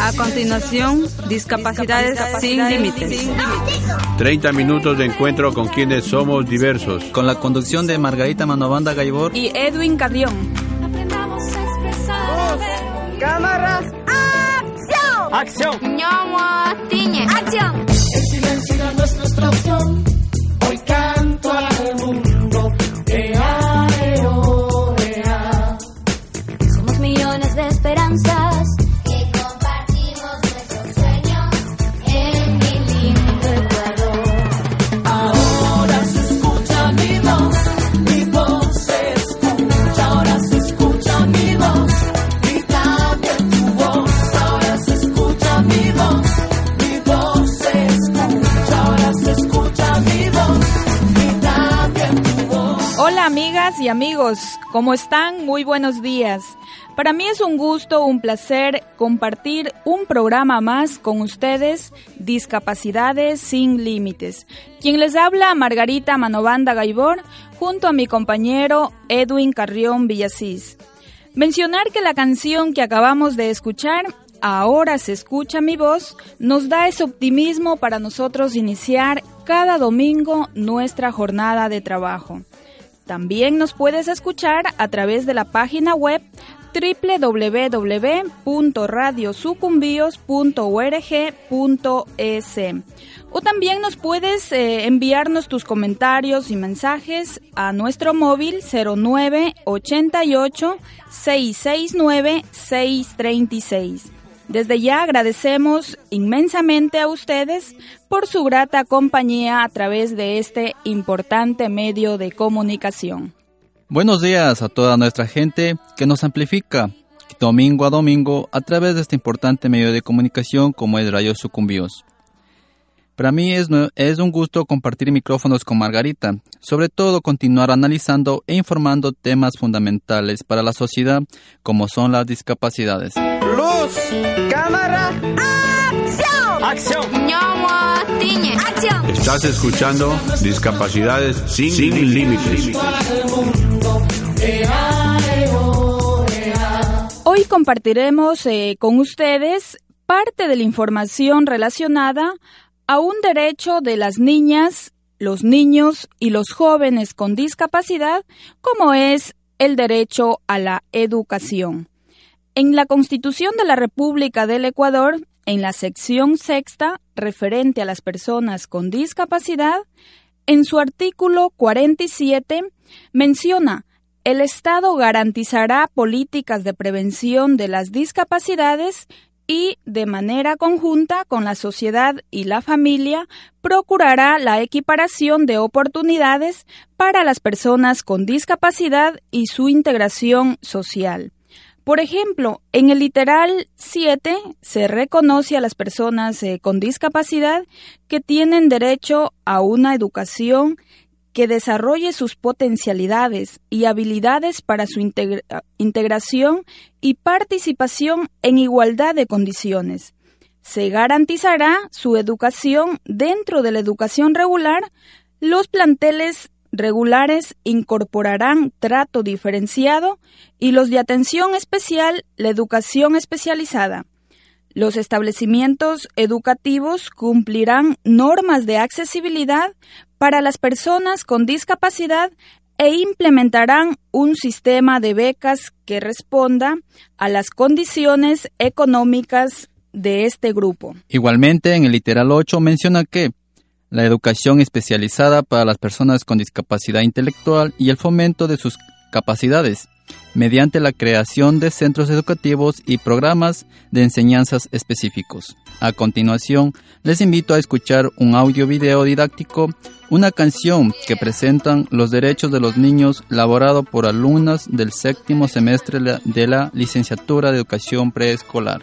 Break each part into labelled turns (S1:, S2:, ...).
S1: A continuación, discapacidades, sin límites.
S2: 30 minutos de encuentro con quienes somos diversos.
S3: Con la conducción de Margarita Manovanda Gaibor
S1: y Edwin Carrión.
S4: Cámaras.
S5: ¡Acción!
S4: ¡Acción!
S5: ¡Acción!
S6: El silencio era nuestra opción.
S1: Amigos, ¿cómo están? Muy buenos días. Para mí es un gusto, un placer compartir un programa más con ustedes, Discapacidades sin Límites. Quien les habla, Margarita Manovanda Gaibor, junto a mi compañero Edwin Carrión Villasís. Mencionar que la canción que acabamos de escuchar, Ahora se escucha mi voz, nos da ese optimismo para nosotros iniciar cada domingo nuestra jornada de trabajo. También nos puedes escuchar a través de la página web www.radiosucumbios.org.es o también nos puedes eh, enviarnos tus comentarios y mensajes a nuestro móvil 0988 669 636. Desde ya agradecemos inmensamente a ustedes por su grata compañía a través de este importante medio de comunicación.
S3: Buenos días a toda nuestra gente que nos amplifica domingo a domingo a través de este importante medio de comunicación como es Radio Sucumbios. Para mí es, es un gusto compartir micrófonos con Margarita, sobre todo continuar analizando e informando temas fundamentales para la sociedad como son las discapacidades.
S4: Luz, cámara,
S5: ¡Acción!
S7: ¡Acción!
S2: Estás escuchando Discapacidades sin, sin límites.
S1: Hoy compartiremos eh, con ustedes parte de la información relacionada a un derecho de las niñas, los niños y los jóvenes con discapacidad, como es el derecho a la educación. En la Constitución de la República del Ecuador, en la sección sexta referente a las personas con discapacidad, en su artículo 47 menciona el Estado garantizará políticas de prevención de las discapacidades y, de manera conjunta con la sociedad y la familia, procurará la equiparación de oportunidades para las personas con discapacidad y su integración social. Por ejemplo, en el literal 7 se reconoce a las personas eh, con discapacidad que tienen derecho a una educación que desarrolle sus potencialidades y habilidades para su integra integración y participación en igualdad de condiciones. Se garantizará su educación dentro de la educación regular. Los planteles regulares incorporarán trato diferenciado y los de atención especial la educación especializada. Los establecimientos educativos cumplirán normas de accesibilidad para las personas con discapacidad e implementarán un sistema de becas que responda a las condiciones económicas de este grupo.
S3: Igualmente, en el literal 8 menciona que la educación especializada para las personas con discapacidad intelectual y el fomento de sus capacidades, mediante la creación de centros educativos y programas de enseñanzas específicos. A continuación, les invito a escuchar un audio video didáctico, una canción que presentan los derechos de los niños elaborado por alumnas del séptimo semestre de la licenciatura de educación preescolar.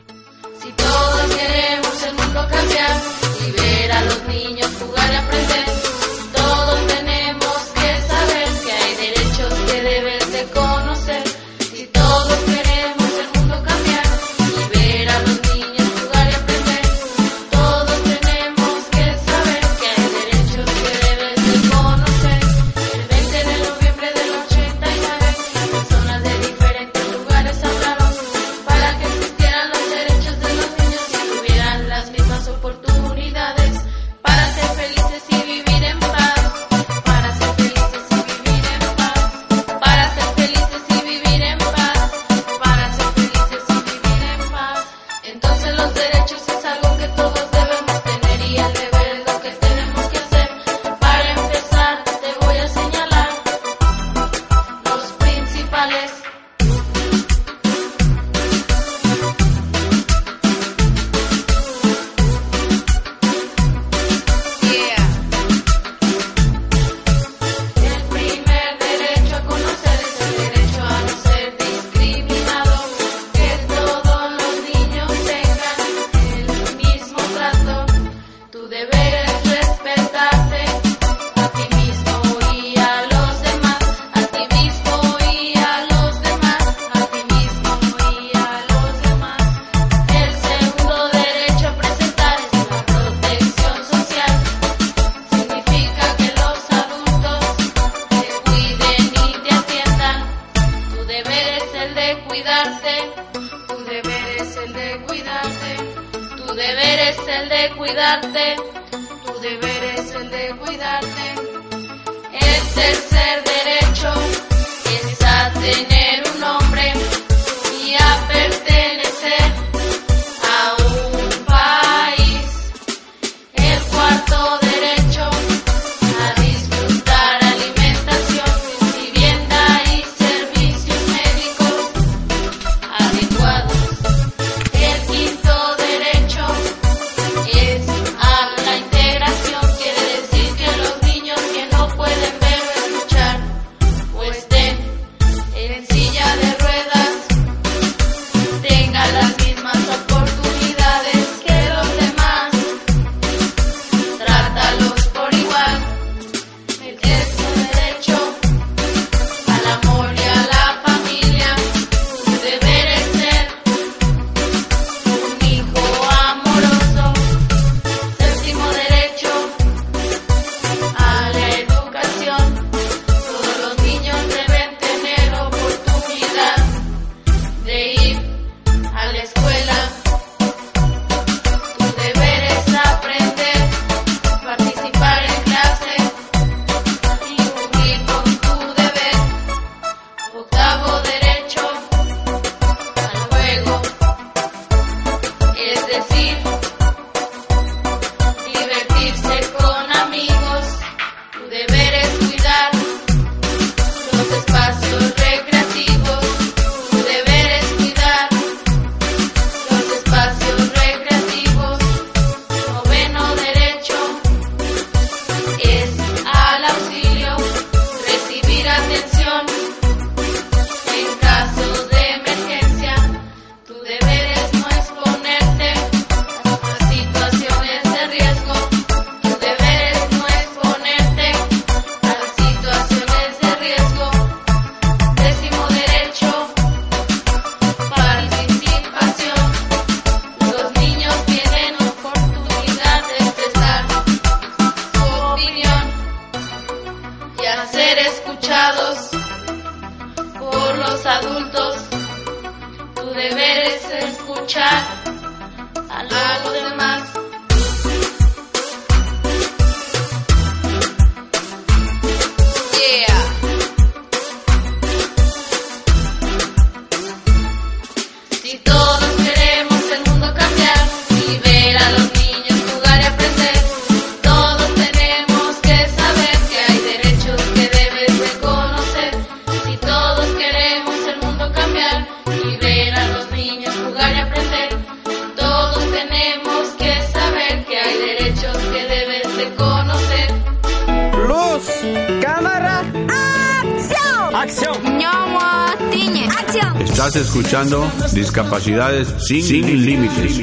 S2: Discapacidades sin, sin límites.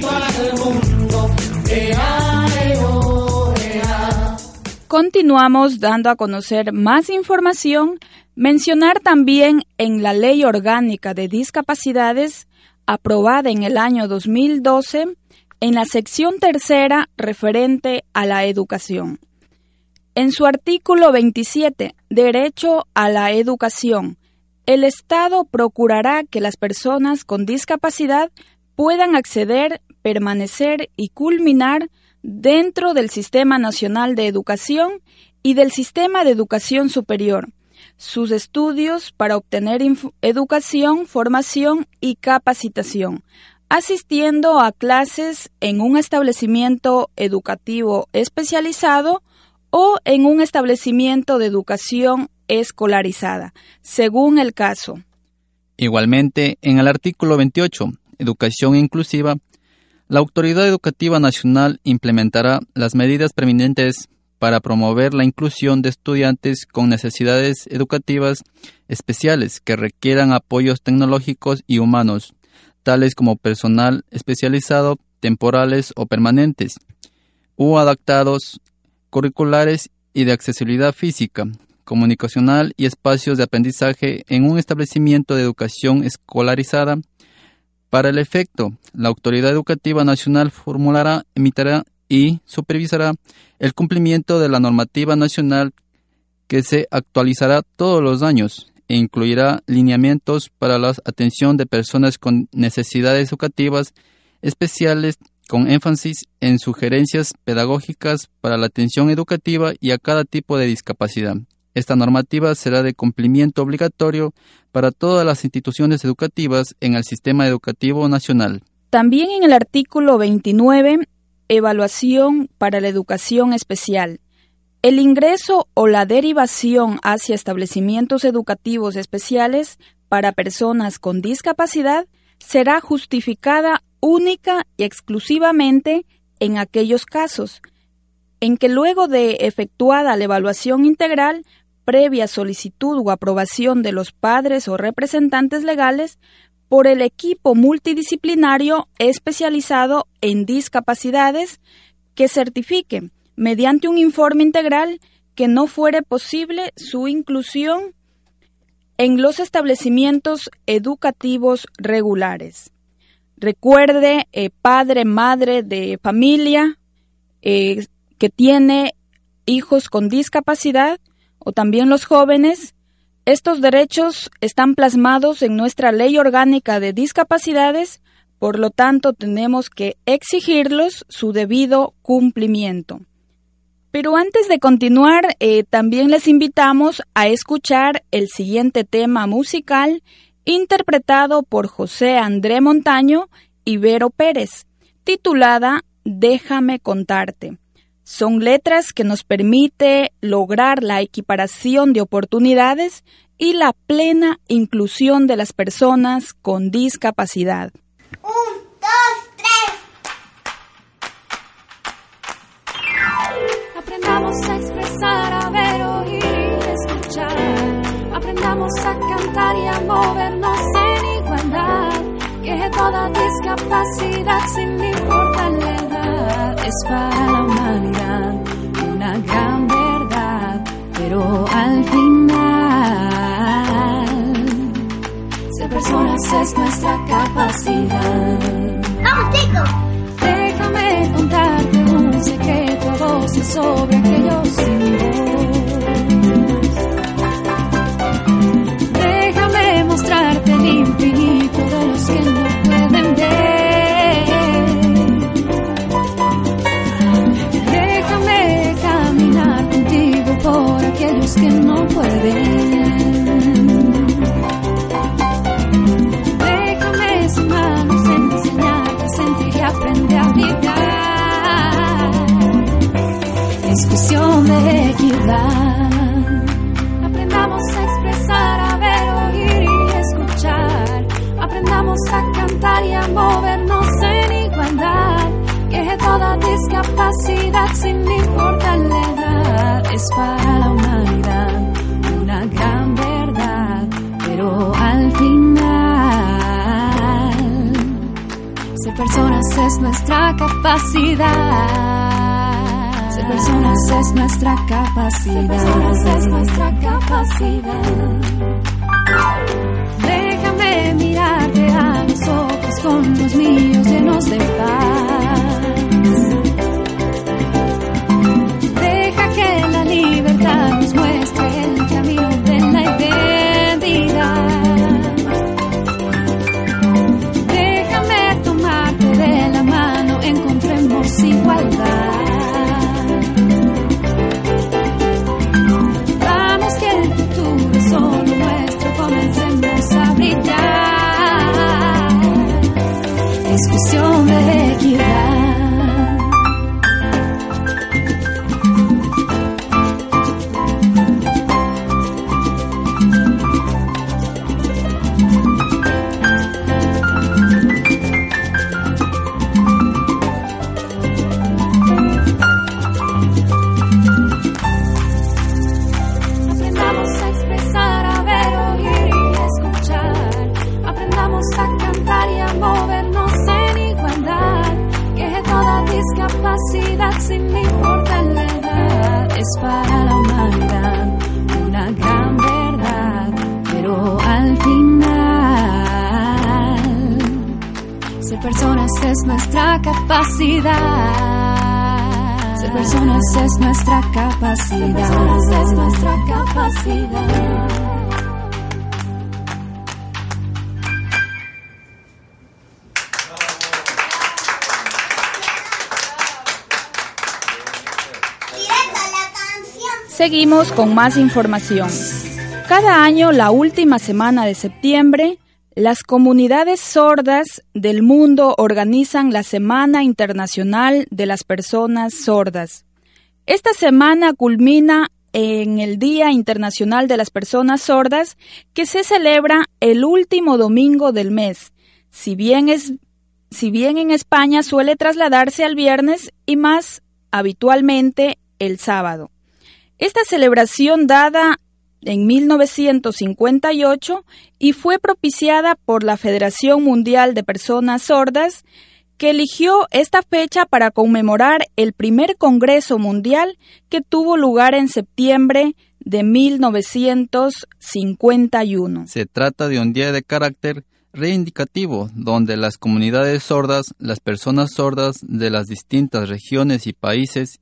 S1: Continuamos dando a conocer más información, mencionar también en la Ley Orgánica de Discapacidades, aprobada en el año 2012, en la sección tercera referente a la educación. En su artículo 27, Derecho a la Educación, el Estado procurará que las personas con discapacidad puedan acceder, permanecer y culminar dentro del Sistema Nacional de Educación y del Sistema de Educación Superior sus estudios para obtener educación, formación y capacitación, asistiendo a clases en un establecimiento educativo especializado o en un establecimiento de educación escolarizada, según el caso.
S3: Igualmente, en el artículo 28, Educación Inclusiva, la Autoridad Educativa Nacional implementará las medidas preeminentes para promover la inclusión de estudiantes con necesidades educativas especiales que requieran apoyos tecnológicos y humanos, tales como personal especializado, temporales o permanentes, u adaptados curriculares y de accesibilidad física, comunicacional y espacios de aprendizaje en un establecimiento de educación escolarizada. Para el efecto, la Autoridad Educativa Nacional formulará, emitirá y supervisará el cumplimiento de la normativa nacional que se actualizará todos los años e incluirá lineamientos para la atención de personas con necesidades educativas especiales con énfasis en sugerencias pedagógicas para la atención educativa y a cada tipo de discapacidad. Esta normativa será de cumplimiento obligatorio para todas las instituciones educativas en el sistema educativo nacional.
S1: También en el artículo 29, evaluación para la educación especial. El ingreso o la derivación hacia establecimientos educativos especiales para personas con discapacidad será justificada única y exclusivamente en aquellos casos en que luego de efectuada la evaluación integral, previa solicitud o aprobación de los padres o representantes legales, por el equipo multidisciplinario especializado en discapacidades que certifique, mediante un informe integral, que no fuere posible su inclusión en los establecimientos educativos regulares. Recuerde, eh, padre, madre de familia eh, que tiene hijos con discapacidad o también los jóvenes, estos derechos están plasmados en nuestra Ley Orgánica de Discapacidades, por lo tanto tenemos que exigirlos su debido cumplimiento. Pero antes de continuar, eh, también les invitamos a escuchar el siguiente tema musical interpretado por José André Montaño y Vero Pérez, titulada Déjame contarte. Son letras que nos permite lograr la equiparación de oportunidades y la plena inclusión de las personas con discapacidad.
S5: Un, dos, tres.
S7: Aprendamos a expresar, a ver, oír y escuchar. Aprendamos a cantar y a. Que toda discapacidad, sin importar la edad, es para la humanidad una gran verdad. Pero al final, ser personas es nuestra capacidad.
S5: Vamos, chicos.
S7: Déjame contarte un secreto a voces sobre aquellos que no pueden. Déjame sin manos enseñarte a sentir y aprender a vibrar. Es cuestión de equidad. Aprendamos a expresar, a ver, oír y escuchar. Aprendamos a cantar y a movernos en igualdad. Que toda discapacidad, sin importar la edad, es para personas es nuestra capacidad. Ser personas es nuestra capacidad. Ser personas es nuestra capacidad. Déjame mirarte a los ojos con los míos llenos de paz. capacidad. Es nuestra capacidad.
S1: Seguimos con más información. Cada año, la última semana de septiembre, las comunidades sordas del mundo organizan la Semana Internacional de las Personas Sordas. Esta semana culmina en el Día Internacional de las Personas Sordas, que se celebra el último domingo del mes. Si bien, en España suele trasladarse al viernes y más habitualmente el sábado. Esta celebración dada en 1958 y fue propiciada por la Federación Mundial de Personas Sordas, que eligió esta fecha para conmemorar el primer Congreso Mundial que tuvo lugar en septiembre de 1951.
S3: Se trata de un día de carácter reivindicativo donde las comunidades sordas, las personas sordas de las distintas regiones y países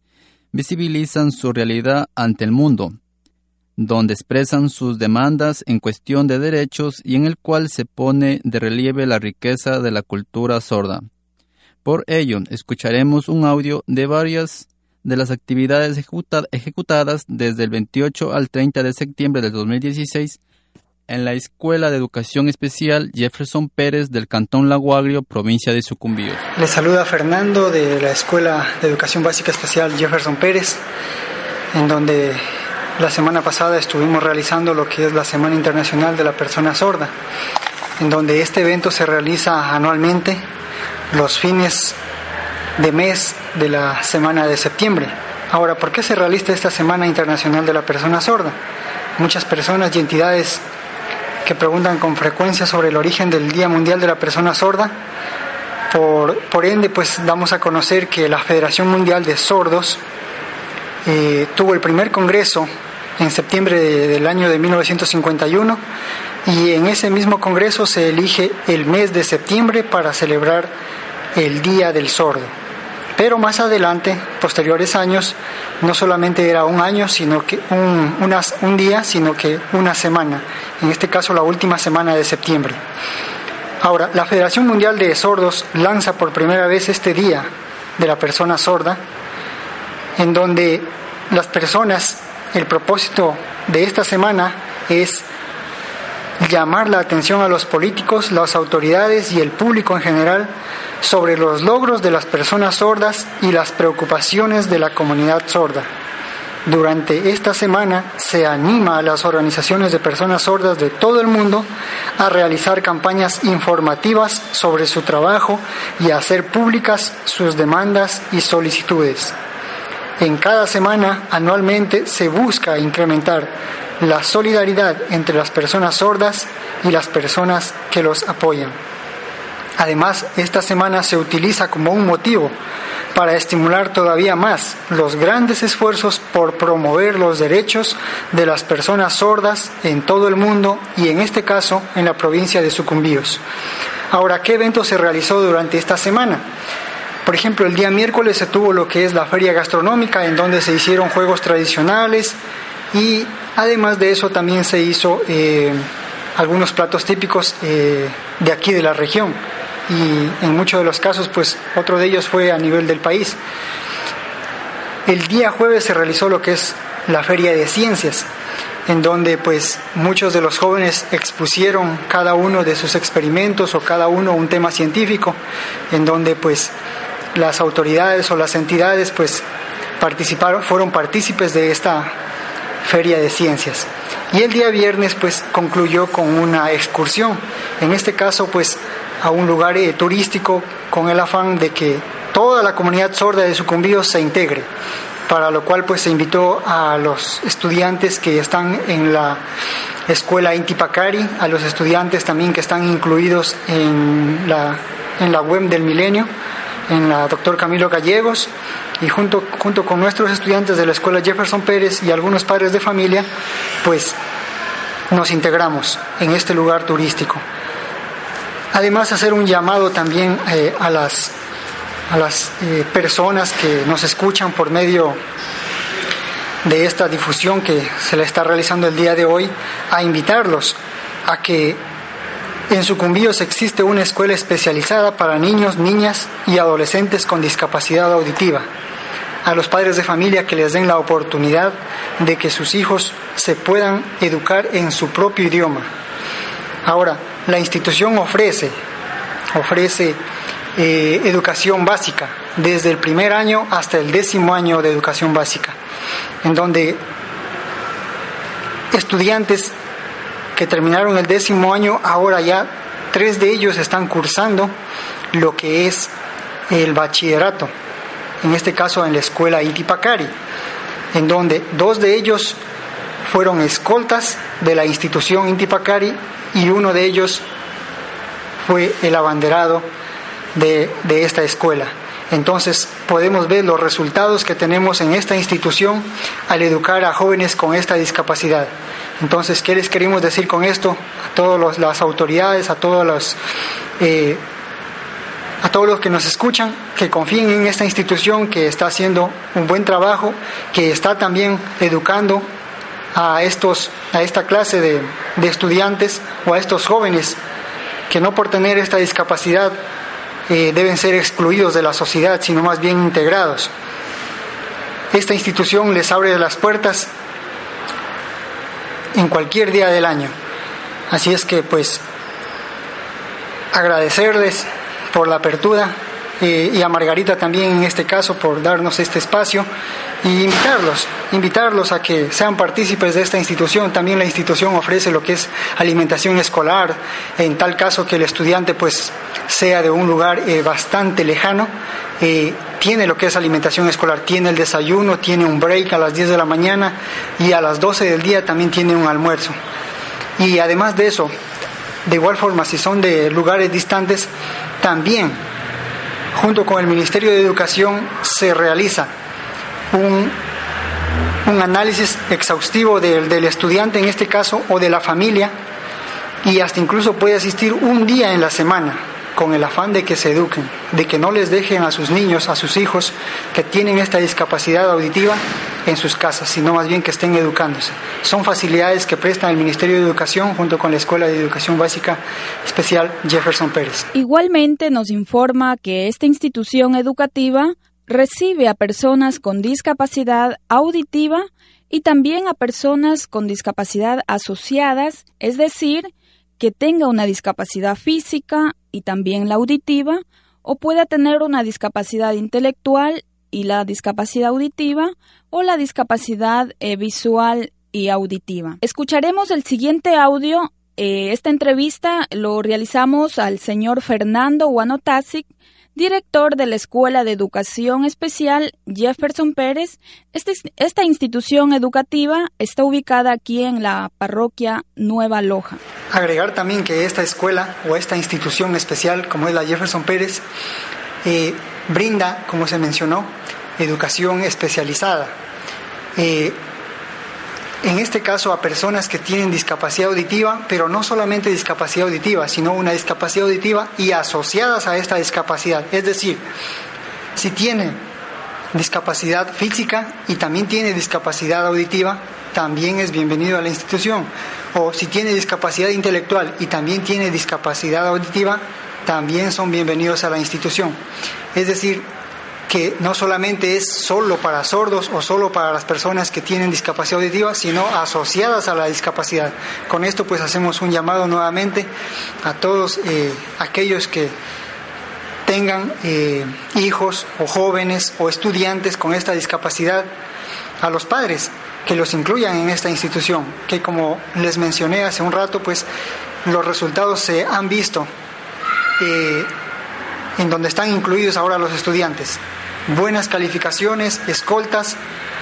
S3: visibilizan su realidad ante el mundo, donde expresan sus demandas en cuestión de derechos y en el cual se pone de relieve la riqueza de la cultura sorda. Por ello, escucharemos un audio de varias de las actividades ejecuta- ejecutadas desde el 28 al 30 de septiembre del 2016 en la Escuela de Educación Especial Jefferson Pérez del Cantón Lago Agrio, provincia de Sucumbíos.
S8: Les saluda Fernando de la Escuela de Educación Básica Especial Jefferson Pérez, en donde la semana pasada estuvimos realizando lo que es la Semana Internacional de la Persona Sorda, en donde este evento se realiza anualmente los fines de mes de la semana de septiembre. Ahora, ¿por qué se realiza esta Semana Internacional de la Persona Sorda? Muchas personas y entidades que preguntan con frecuencia sobre el origen del Día Mundial de la Persona Sorda. Por, ende, pues damos a conocer que la Federación Mundial de Sordos eh, tuvo el primer congreso en septiembre de- del año de 1951 y en ese mismo congreso se elige el mes de septiembre para celebrar el Día del Sordo. Pero más adelante, posteriores años, no solamente era un año, sino que un, unas- un día, sino que una semana. En este caso, la última semana de septiembre. Ahora, la Federación Mundial de Sordos lanza por primera vez este día de la persona sorda, en donde las personas, el propósito de esta semana es llamar la atención a los políticos, las autoridades y el público en general sobre los logros de las personas sordas y las preocupaciones de la comunidad sorda. Durante esta semana se anima a las organizaciones de personas sordas de todo el mundo a realizar campañas informativas sobre su trabajo y a hacer públicas sus demandas y solicitudes. En cada semana, anualmente, se busca incrementar la solidaridad entre las personas sordas y las personas que los apoyan. Además, esta semana se utiliza como un motivo para estimular todavía más los grandes esfuerzos por promover los derechos de las personas sordas en todo el mundo y en este caso en la provincia de Sucumbíos. Ahora, ¿qué evento se realizó durante esta semana? Por ejemplo, el día miércoles se tuvo lo que es la feria gastronómica, en donde se hicieron juegos tradicionales y además de eso también se hizo eh, algunos platos típicos eh, de aquí de la región y en muchos de los casos, pues otro de ellos fue a nivel del país. El día jueves se realizó lo que es la feria de ciencias, en donde pues muchos de los jóvenes expusieron cada uno de sus experimentos o cada uno un tema científico, en donde pues las autoridades o las entidades pues participaron, fueron partícipes de esta feria de ciencias. Y el día viernes pues concluyó con una excursión, en este caso pues a un lugar eh, turístico con el afán de que toda la comunidad sorda de Sucumbíos se integre, para lo cual pues se invitó a los estudiantes que están en la escuela Intipacari, a los estudiantes también que están incluidos en la, en la web del milenio, en la doctor Camilo Gallegos, y junto, junto con nuestros estudiantes de la escuela Jefferson Pérez y algunos padres de familia, pues nos integramos en este lugar turístico. Además, hacer un llamado también eh, a las, a las eh, personas que nos escuchan por medio de esta difusión que se le está realizando el día de hoy, a invitarlos a que en Sucumbíos existe una escuela especializada para niños, niñas y adolescentes con discapacidad auditiva. a los padres de familia que les den la oportunidad de que sus hijos se puedan educar en su propio idioma. Ahora, la institución ofrece, ofrece eh, educación básica, desde el primer año hasta el décimo año de educación básica, en donde estudiantes que terminaron el décimo año, ahora ya tres de ellos están cursando lo que es el bachillerato, en este caso en la escuela Itipacari, en donde dos de ellos fueron escoltas de la institución Intipacari y uno de ellos fue el abanderado de, de esta escuela. Entonces podemos ver los resultados que tenemos en esta institución al educar a jóvenes con esta discapacidad. Entonces, ¿qué les queremos decir con esto? A todas las autoridades, a todos los, eh, a todos los que nos escuchan, que confíen en esta institución que está haciendo un buen trabajo, que está también educando a, estos, a esta clase de, estudiantes o a estos jóvenes que no por tener esta discapacidad eh, deben ser excluidos de la sociedad, sino más bien integrados. Esta institución les abre las puertas en cualquier día del año. Así es que pues agradecerles por la apertura eh, y a Margarita también en este caso por darnos este espacio y invitarlos, invitarlos a que sean partícipes de esta institución. También la institución ofrece lo que es alimentación escolar, en tal caso que el estudiante pues sea de un lugar eh, bastante lejano, eh, tiene lo que es alimentación escolar, tiene el desayuno, tiene un break a las 10 de la mañana y a las 12 del día también tiene un almuerzo. Y además de eso, de igual forma, si son de lugares distantes, también junto con el Ministerio de Educación se realiza un, un análisis exhaustivo del, del estudiante en este caso o de la familia y hasta incluso puede asistir un día en la semana con el afán de que se eduquen, de que no les dejen a sus niños, a sus hijos que tienen esta discapacidad auditiva en sus casas, sino más bien que estén educándose. Son facilidades que presta el Ministerio de Educación junto con la Escuela de Educación Básica Especial Jefferson Pérez.
S1: Igualmente nos informa que esta institución educativa recibe a personas con discapacidad auditiva y también a personas con discapacidad asociadas, es decir, que tenga una discapacidad física y también la auditiva, o pueda tener una discapacidad intelectual y la discapacidad auditiva, o la discapacidad eh, visual y auditiva. Escucharemos el siguiente audio. Eh, esta entrevista lo realizamos al señor Fernando Wanotasic, director de la Escuela de Educación Especial Jefferson Pérez. Este- esta institución educativa está ubicada aquí en la parroquia Nueva Loja.
S8: Agregar también que esta escuela o esta institución especial, como es la Jefferson Pérez, eh, brinda, como se mencionó, educación especializada. Eh, en este caso a personas que tienen discapacidad auditiva, pero no solamente discapacidad auditiva, sino una discapacidad auditiva y asociadas a esta discapacidad. Es decir, si tiene discapacidad física y también tiene discapacidad auditiva, también es bienvenido a la institución. O si tiene discapacidad intelectual y también tiene discapacidad auditiva, también son bienvenidos a la institución. Es decir, que no solamente es solo para sordos o solo para las personas que tienen discapacidad auditiva, sino asociadas a la discapacidad. Con esto pues hacemos un llamado nuevamente a todos eh, aquellos que tengan eh, hijos o jóvenes o estudiantes con esta discapacidad, a los padres que los incluyan en esta institución, que como les mencioné hace un rato, pues los resultados se han visto eh, en donde están incluidos ahora los estudiantes. Buenas calificaciones, escoltas,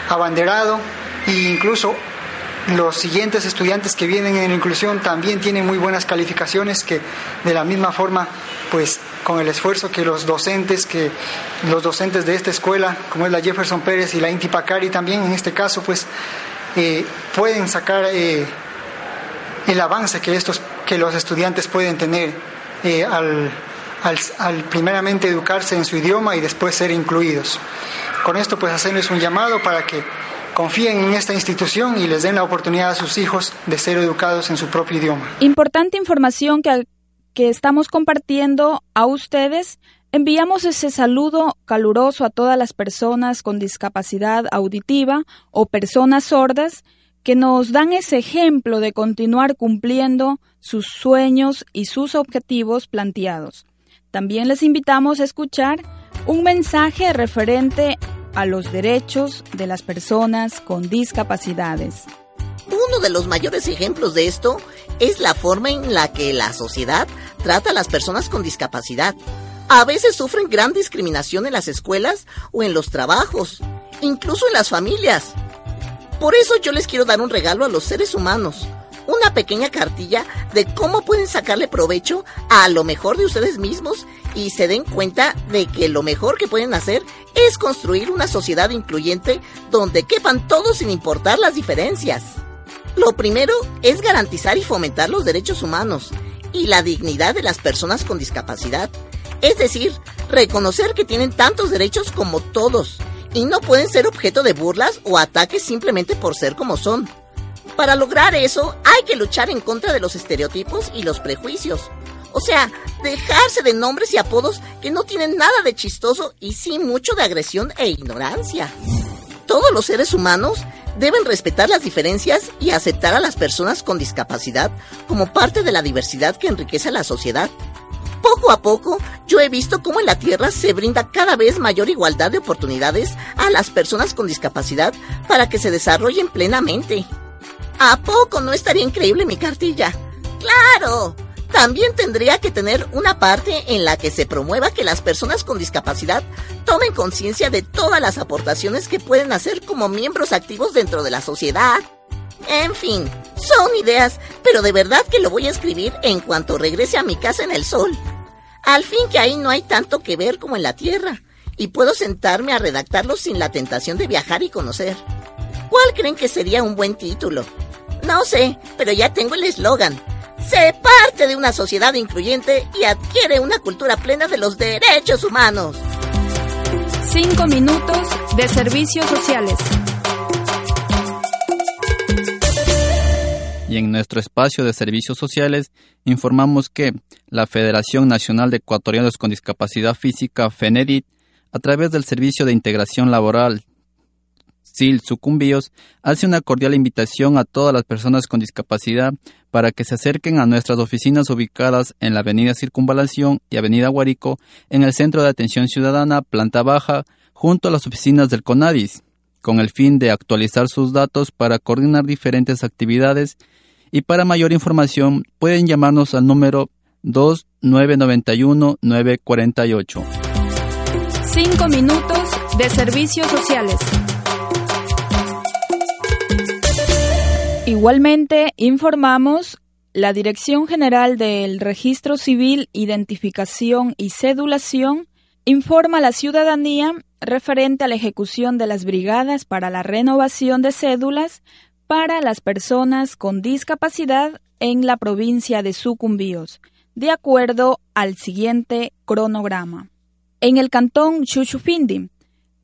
S8: abanderado e incluso los siguientes estudiantes que vienen en inclusión también tienen muy buenas calificaciones que de la misma forma pues con el esfuerzo que los docentes que los docentes de esta escuela como es la Jefferson Pérez y la Inti Pacari también en este caso pues eh, pueden sacar eh, el avance que estos que los estudiantes pueden tener eh, al, al, primeramente educarse en su idioma y después ser incluidos. Con esto pues hacerles un llamado para que confíen en esta institución y les den la oportunidad a sus hijos de ser educados en su propio idioma.
S1: Importante información que, que estamos compartiendo a ustedes Enviamos ese saludo caluroso a todas las personas con discapacidad auditiva o personas sordas que nos dan ese ejemplo de continuar cumpliendo sus sueños y sus objetivos planteados. También les invitamos a escuchar un mensaje referente a los derechos de las personas con discapacidades.
S9: Uno de los mayores ejemplos de esto es la forma en la que la sociedad trata a las personas con discapacidad. A veces sufren gran discriminación en las escuelas o en los trabajos, incluso en las familias. Por eso yo les quiero dar un regalo a los seres humanos, una pequeña cartilla de cómo pueden sacarle provecho a lo mejor de ustedes mismos y se den cuenta de que lo mejor que pueden hacer es construir una sociedad incluyente donde quepan todos sin importar las diferencias. Lo primero es garantizar y fomentar los derechos humanos y la dignidad de las personas con discapacidad. Es decir, reconocer que tienen tantos derechos como todos y no pueden ser objeto de burlas o ataques simplemente por ser como son. Para lograr eso hay que luchar en contra de los estereotipos y los prejuicios. O sea, dejarse de nombres y apodos que no tienen nada de chistoso y sí mucho de agresión e ignorancia. Todos los seres humanos deben respetar las diferencias y aceptar a las personas con discapacidad como parte de la diversidad que enriquece a la sociedad. Poco a poco, yo he visto cómo en la Tierra se brinda cada vez mayor igualdad de oportunidades a las personas con discapacidad para que se desarrollen plenamente. ¿A poco no estaría increíble mi cartilla? ¡Claro! También tendría que tener una parte en la que se promueva que las personas con discapacidad tomen conciencia de todas las aportaciones que pueden hacer como miembros activos dentro de la sociedad. En fin, son ideas, pero de verdad que lo voy a escribir en cuanto regrese a mi casa en el sol. Al fin que ahí no hay tanto que ver como en la tierra, y puedo sentarme a redactarlo sin la tentación de viajar y conocer. ¿Cuál creen que sería un buen título? No sé, pero ya tengo el eslogan. Sé parte de una sociedad incluyente y adquiere una cultura plena de los derechos humanos.
S1: Cinco minutos de servicios sociales.
S3: Y en nuestro espacio de servicios sociales informamos que la Federación Nacional de Ecuatorianos con Discapacidad Física, FENEDIT, a través del Servicio de Integración Laboral SIL Sucumbíos, hace una cordial invitación a todas las personas con discapacidad para que se acerquen a nuestras oficinas ubicadas en la Avenida Circunvalación y Avenida Guarico, en el Centro de Atención Ciudadana, planta baja, junto a las oficinas del CONADIS, con el fin de actualizar sus datos para coordinar diferentes actividades y para mayor información pueden llamarnos al número 2991-948.
S1: Cinco minutos de servicios sociales. Igualmente, informamos la Dirección General del Registro Civil, Identificación y Cedulación informa a la ciudadanía referente a la ejecución de las brigadas para la renovación de cédulas para las personas con discapacidad en la provincia de Sucumbíos, de acuerdo al siguiente cronograma. En el cantón Chuchufindi,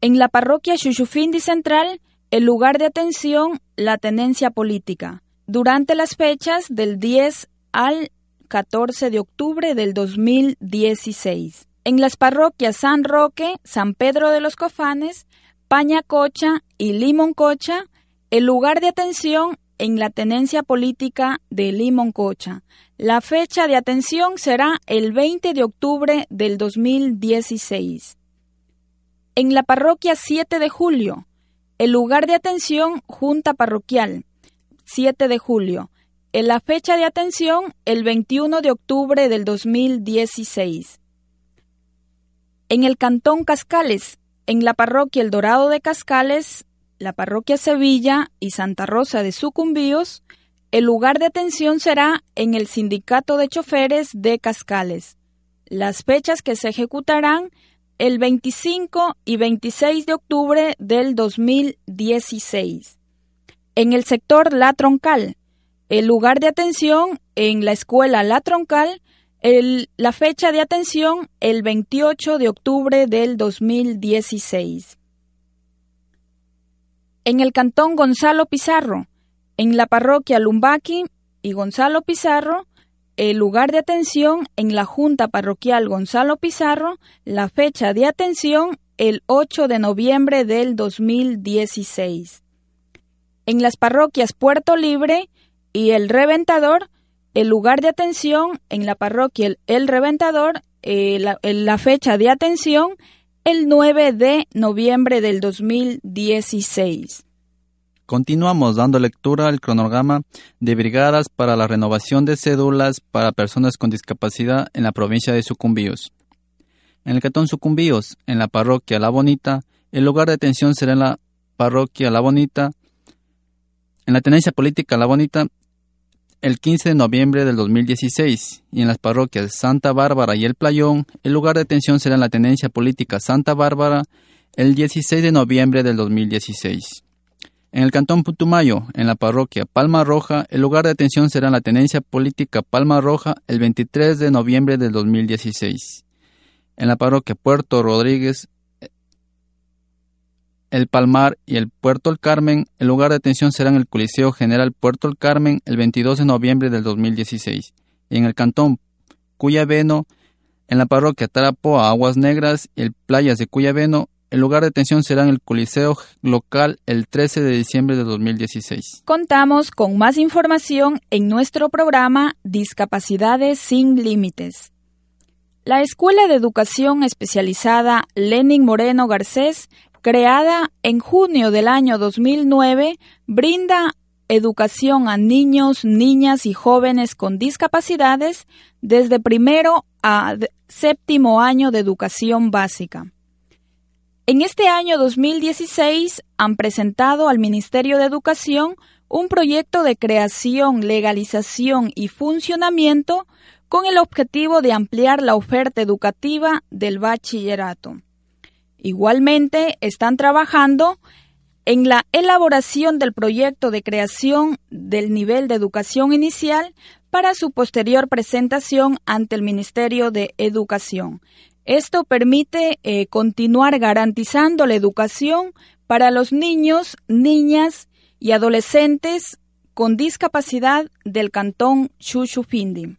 S1: en la parroquia Chuchufindi Central, el lugar de atención, la tenencia política, durante las fechas del 10 al 14 de octubre del 2016. En las parroquias San Roque, San Pedro de los Cofanes, Pañacocha y Limoncocha, el lugar de atención en la tenencia política de Limoncocha. La fecha de atención será el 20 de octubre del 2016. En la parroquia 7 de julio, el lugar de atención, Junta Parroquial, 7 de julio. En la fecha de atención, el 21 de octubre del 2016. En el Cantón Cascales, en la parroquia El Dorado de Cascales, la parroquia Sevilla y Santa Rosa de Sucumbíos, el lugar de atención será en el Sindicato de Choferes de Cascales. Las fechas que se ejecutarán el 25 y 26 de octubre del 2016. En el sector La Troncal, el lugar de atención en la escuela La Troncal, la fecha de atención el 28 de octubre del 2016. En el cantón Gonzalo Pizarro, en la parroquia Lumbaqui y Gonzalo Pizarro, el lugar de atención en la Junta Parroquial Gonzalo Pizarro, la fecha de atención el 8 de noviembre del 2016. En las parroquias Puerto Libre y El Reventador, el lugar de atención en la parroquia El Reventador, eh, la, la fecha de atención el 9 de noviembre del 2016.
S3: Continuamos dando lectura al cronograma de brigadas para la renovación de cédulas para personas con discapacidad en la provincia de Sucumbíos. En el cantón Sucumbíos, en la parroquia La Bonita, el lugar de atención será en la parroquia La Bonita, en la tenencia política La Bonita, el 15 de noviembre del 2016 y en las parroquias Santa Bárbara y El Playón, el lugar de atención será en la tenencia política Santa Bárbara el 16 de noviembre del 2016. En el cantón Putumayo, en la parroquia Palma Roja, el lugar de atención será la tenencia política Palma Roja el 23 de noviembre del 2016. En la parroquia Puerto Rodríguez, el Palmar y el Puerto El Carmen, el lugar de atención será en el Coliseo General Puerto El Carmen el 22 de noviembre del 2016. Y en el cantón Cuyabeno, en la parroquia Tarapoa, Aguas Negras y el Playas de Cuyabeno, el lugar de atención será en el Coliseo local el 13 de diciembre de 2016.
S1: Contamos con más información en nuestro programa Discapacidades sin Límites. La Escuela de Educación Especializada Lenin Moreno Garcés creada en junio del año 2009, brinda educación a niños, niñas y jóvenes con discapacidades desde primero a séptimo año de educación básica. En este año 2016 han presentado al Ministerio de Educación un proyecto de creación, legalización y funcionamiento con el objetivo de ampliar la oferta educativa del bachillerato. Igualmente, están trabajando en la elaboración del proyecto de creación del nivel de educación inicial para su posterior presentación ante el Ministerio de Educación. Esto permite eh, continuar garantizando la educación para los niños, niñas y adolescentes con discapacidad del cantón Chuchufindi.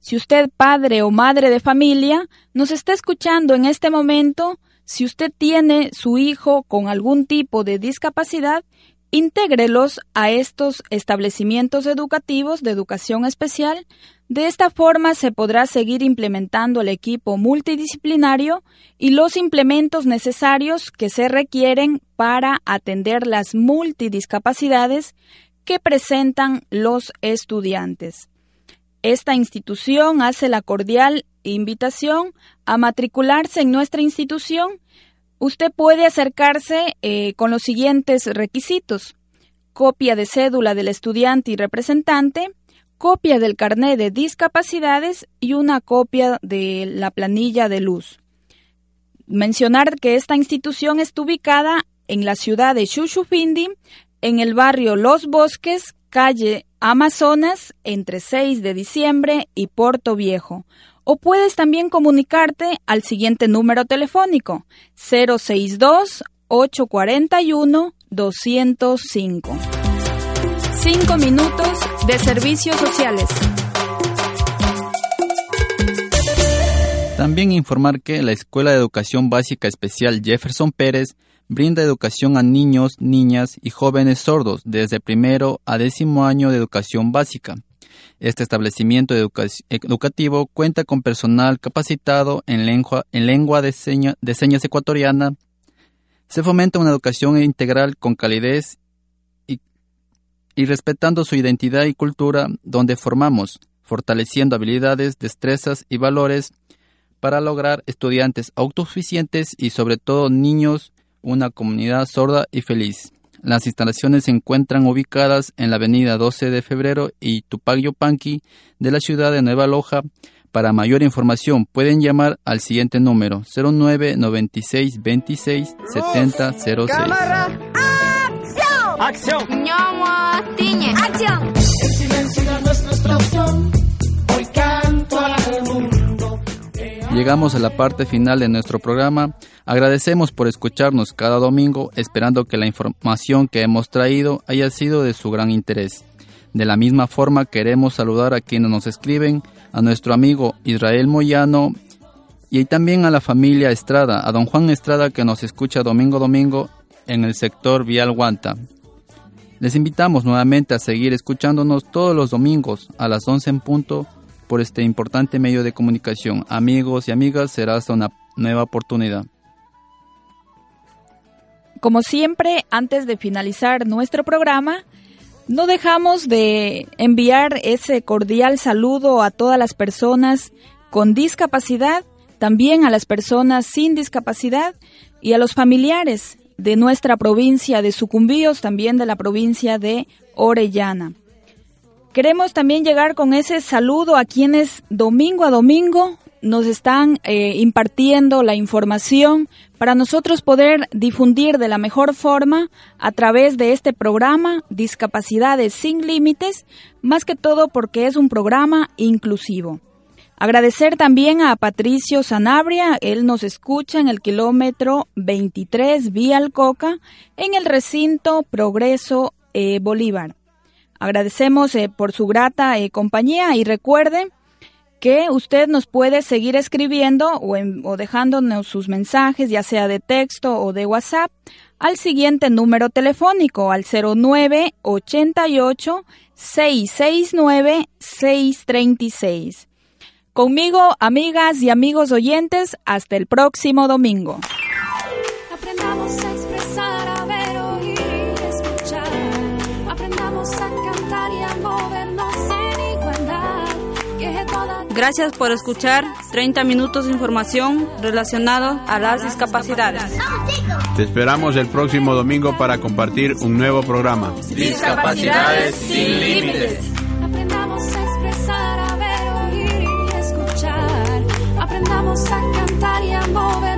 S1: Si usted, padre o madre de familia, nos está escuchando en este momento, si usted tiene su hijo con algún tipo de discapacidad, intégrelos a estos establecimientos educativos de educación especial. De esta forma se podrá seguir implementando el equipo multidisciplinario y los implementos necesarios que se requieren para atender las multidiscapacidades que presentan los estudiantes. Esta institución hace la cordial invitación a matricularse en nuestra institución. Usted puede acercarse eh, con los siguientes requisitos. Copia de cédula del estudiante y representante, copia del carné de discapacidades y una copia de la planilla de luz. Mencionar que esta institución está ubicada en la ciudad de Chuchufindi, en el barrio Los Bosques, calle Amazonas, entre 6 de diciembre y Puerto Viejo. O puedes también comunicarte al siguiente número telefónico 062-841-205. Cinco minutos de servicios sociales.
S3: También informar que la Escuela de Educación Básica Especial Jefferson Pérez brinda educación a niños, niñas y jóvenes sordos desde primero a décimo año de educación básica. Este establecimiento educativo cuenta con personal capacitado en lengua, en lengua de, señas ecuatoriana. Se fomenta una educación integral con calidez y respetando su identidad y cultura, donde formamos, fortaleciendo habilidades, destrezas y valores para lograr estudiantes autosuficientes y sobre todo niños una comunidad sorda y feliz. Las instalaciones se encuentran ubicadas en la avenida 12 de febrero y Tupac Yupanqui de la ciudad de Nueva Loja. Para mayor información pueden llamar al siguiente número 09 96 26 70 06.
S4: ¡Acción! ¡Acción!
S6: ¡Acción! El silencio ya no es nuestra opción.
S3: Llegamos a la parte final de nuestro programa. Agradecemos por escucharnos cada domingo, esperando que la información que hemos traído haya sido de su gran interés. De la misma forma queremos saludar a quienes nos escriben, a nuestro amigo Israel Moyano y también a la familia Estrada, a don Juan Estrada que nos escucha domingo domingo en el sector Vial Guanta. Les invitamos nuevamente a seguir escuchándonos todos los domingos a las 11 en punto por este importante medio de comunicación. Amigos y amigas, será hasta una nueva oportunidad.
S1: Como siempre, antes de finalizar nuestro programa, no dejamos de enviar ese cordial saludo a todas las personas con discapacidad, también a las personas sin discapacidad y a los familiares de nuestra provincia de Sucumbíos, también de la provincia de Orellana. Queremos también llegar con ese saludo a quienes domingo a domingo nos están eh, impartiendo la información para nosotros poder difundir de la mejor forma a través de este programa Discapacidades sin Límites, más que todo porque es un programa inclusivo. Agradecer también a Patricio Sanabria, él nos escucha en el kilómetro 23 vía Alcoca, en el recinto Progreso eh, Bolívar. Agradecemos eh, por su grata eh, compañía y recuerde que usted nos puede seguir escribiendo o, o dejándonos sus mensajes, ya sea de texto o de WhatsApp, al siguiente número telefónico, al 0988 669 636. Conmigo, amigas y amigos oyentes, hasta el próximo domingo.
S10: Gracias por escuchar 30 minutos de información relacionado a las discapacidades.
S2: Te esperamos el próximo domingo para compartir un nuevo programa.
S6: Discapacidades sin límites.
S7: Aprendamos a expresar, a ver, oír y escuchar. Aprendamos a cantar y a mover.